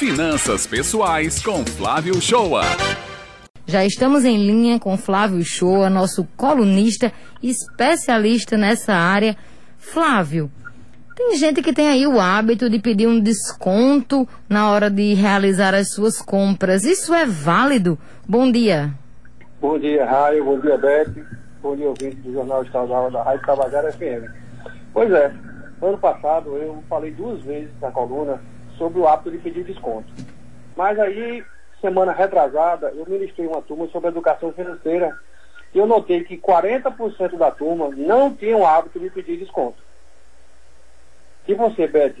Finanças Pessoais com Flávio Shoa. Já estamos em linha com Flávio Shoa, nosso colunista especialista nessa área. Flávio, tem gente que tem aí o hábito de pedir um desconto na hora de realizar as suas compras. Isso é válido? Bom dia. Bom dia, Raio. Bom dia, Beth. Bom dia, ouvinte do Jornal Estadual da Rádio Tabajara FM. Pois é, ano passado eu falei duas vezes na coluna sobre o hábito de pedir desconto. Mas aí, semana retrasada, eu ministrei uma turma sobre educação financeira e eu notei que 40% da turma não tinha o hábito de pedir desconto. E você, Beth,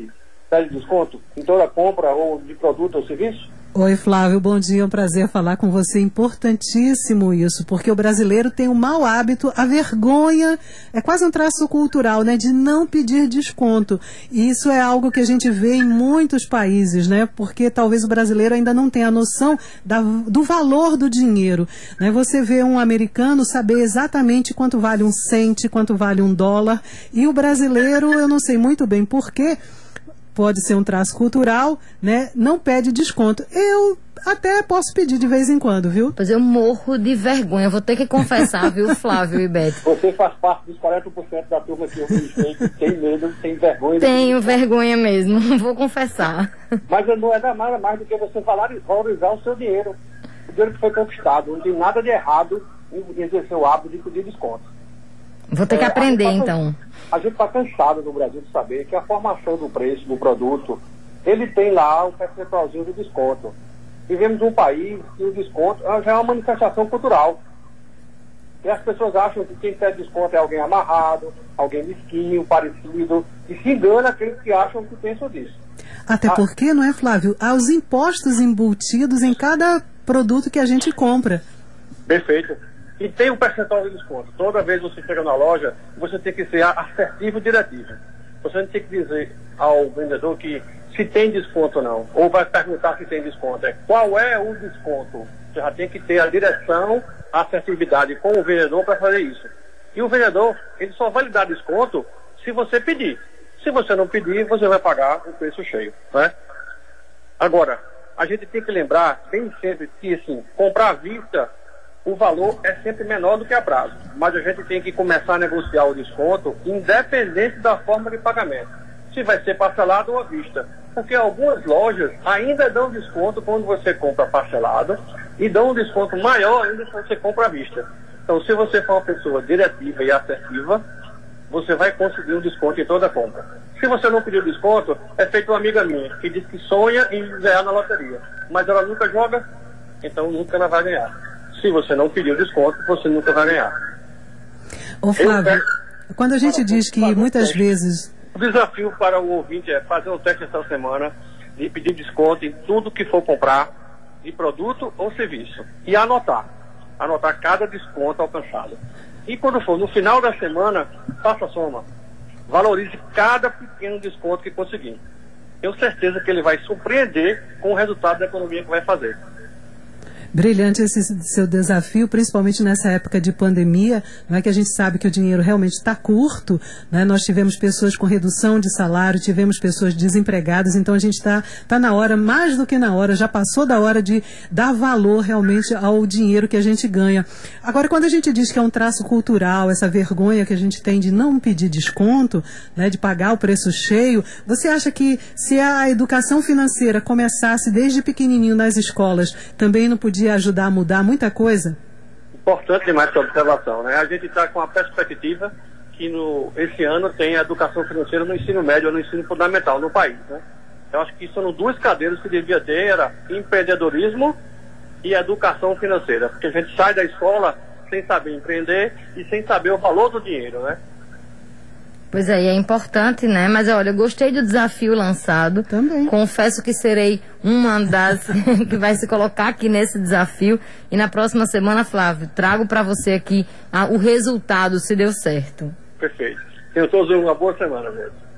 pede desconto em toda compra ou de produto ou serviço? Oi, Flávio, bom dia. É um prazer falar com você. Importantíssimo isso, porque o brasileiro tem um mau hábito, a vergonha, é quase um traço cultural, né, de não pedir desconto. E isso é algo que a gente vê em muitos países, né, porque talvez o brasileiro ainda não tenha a noção da, do valor do dinheiro. Né? Você vê um americano saber exatamente quanto vale um cente, quanto vale um dólar, e o brasileiro, eu não sei muito bem porquê, pode ser um traço cultural, né? Não pede desconto. Eu até posso pedir de vez em quando, viu? Pois eu morro de vergonha, vou ter que confessar, viu, Flávio e Beto? Você faz parte dos 40% da turma que eu que tem medo, tem vergonha. Tenho vergonha mesmo, vou confessar. Mas não é nada mais do que você falar e valorizar o seu dinheiro. O dinheiro que foi conquistado. Não tem nada de errado em exercer o hábito de pedir desconto. Vou ter que É, aprender, a tá- então. A gente está cansado no Brasil de saber que a formação do preço do produto, ele tem lá um percentualzinho de desconto. Vivemos num país que o desconto ah, já é uma manifestação cultural. E as pessoas acham que quem pede desconto é alguém amarrado, alguém mesquinho, parecido, e se engana aqueles que acham que pensam disso. Até Ah. porque, não é, Flávio? Há os impostos embutidos em cada produto que a gente compra. Perfeito. E tem um percentual de desconto. Toda vez que você chega na loja, você tem que ser assertivo e diretivo. Você não tem que dizer ao vendedor que se tem desconto ou não. Ou vai perguntar se tem desconto. É qual é o desconto. Você já tem que ter a direção, a assertividade com o vendedor para fazer isso. E o vendedor, ele só vai lhe dar desconto se você pedir. Se você não pedir, você vai pagar o preço cheio. Né? Agora, a gente tem que lembrar bem sempre que, assim, comprar à vista, o valor é sempre menor do que a prazo. Mas a gente tem que começar a negociar o desconto independente da forma de pagamento. Se vai ser parcelado ou à vista. Porque algumas lojas ainda dão desconto quando você compra parcelado e dão um desconto maior ainda se você compra à vista. Então, se você for uma pessoa diretiva e assertiva, você vai conseguir um desconto em toda a compra. Se você não pedir desconto, é feito uma amiga minha que diz que sonha em ganhar na loteria, mas ela nunca joga, então nunca ela vai ganhar. Se você não pedir o desconto, você nunca vai ganhar. Ô, Flávio, peço- quando a gente diz que muitas vezes. O desafio para o ouvinte é fazer um teste essa semana de pedir desconto em tudo que for comprar, de produto ou serviço, e anotar. Anotar cada desconto alcançado. E quando for no final da semana, faça a soma. Valorize cada pequeno desconto que conseguir. Tenho certeza que ele vai surpreender com o resultado da economia que vai fazer. Brilhante esse seu desafio, principalmente nessa época de pandemia, não é que a gente sabe que o dinheiro realmente está curto, né? Nós tivemos pessoas com redução de salário, tivemos pessoas desempregadas, então a gente está tá na hora, mais do que na hora, já passou da hora de dar valor realmente ao dinheiro que a gente ganha. Agora, quando a gente diz que é um traço cultural, essa vergonha que a gente tem de não pedir desconto, né, de pagar o preço cheio, você acha que se a educação financeira começasse desde pequenininho nas escolas, também não podia ajudar a mudar muita coisa? Importante demais essa observação, né? A gente está com a perspectiva que no, esse ano tem a educação financeira no ensino médio ou no ensino fundamental no país, né? Eu acho que são duas cadeiras que devia ter, era empreendedorismo e educação financeira, porque a gente sai da escola sem saber empreender e sem saber o valor do dinheiro, né? Pois é, e é importante, né? Mas olha, eu gostei do desafio lançado. Também. Confesso que serei uma das que vai se colocar aqui nesse desafio. E na próxima semana, Flávio, trago para você aqui ah, o resultado, se deu certo. Perfeito. Tenham todos uma boa semana, mesmo.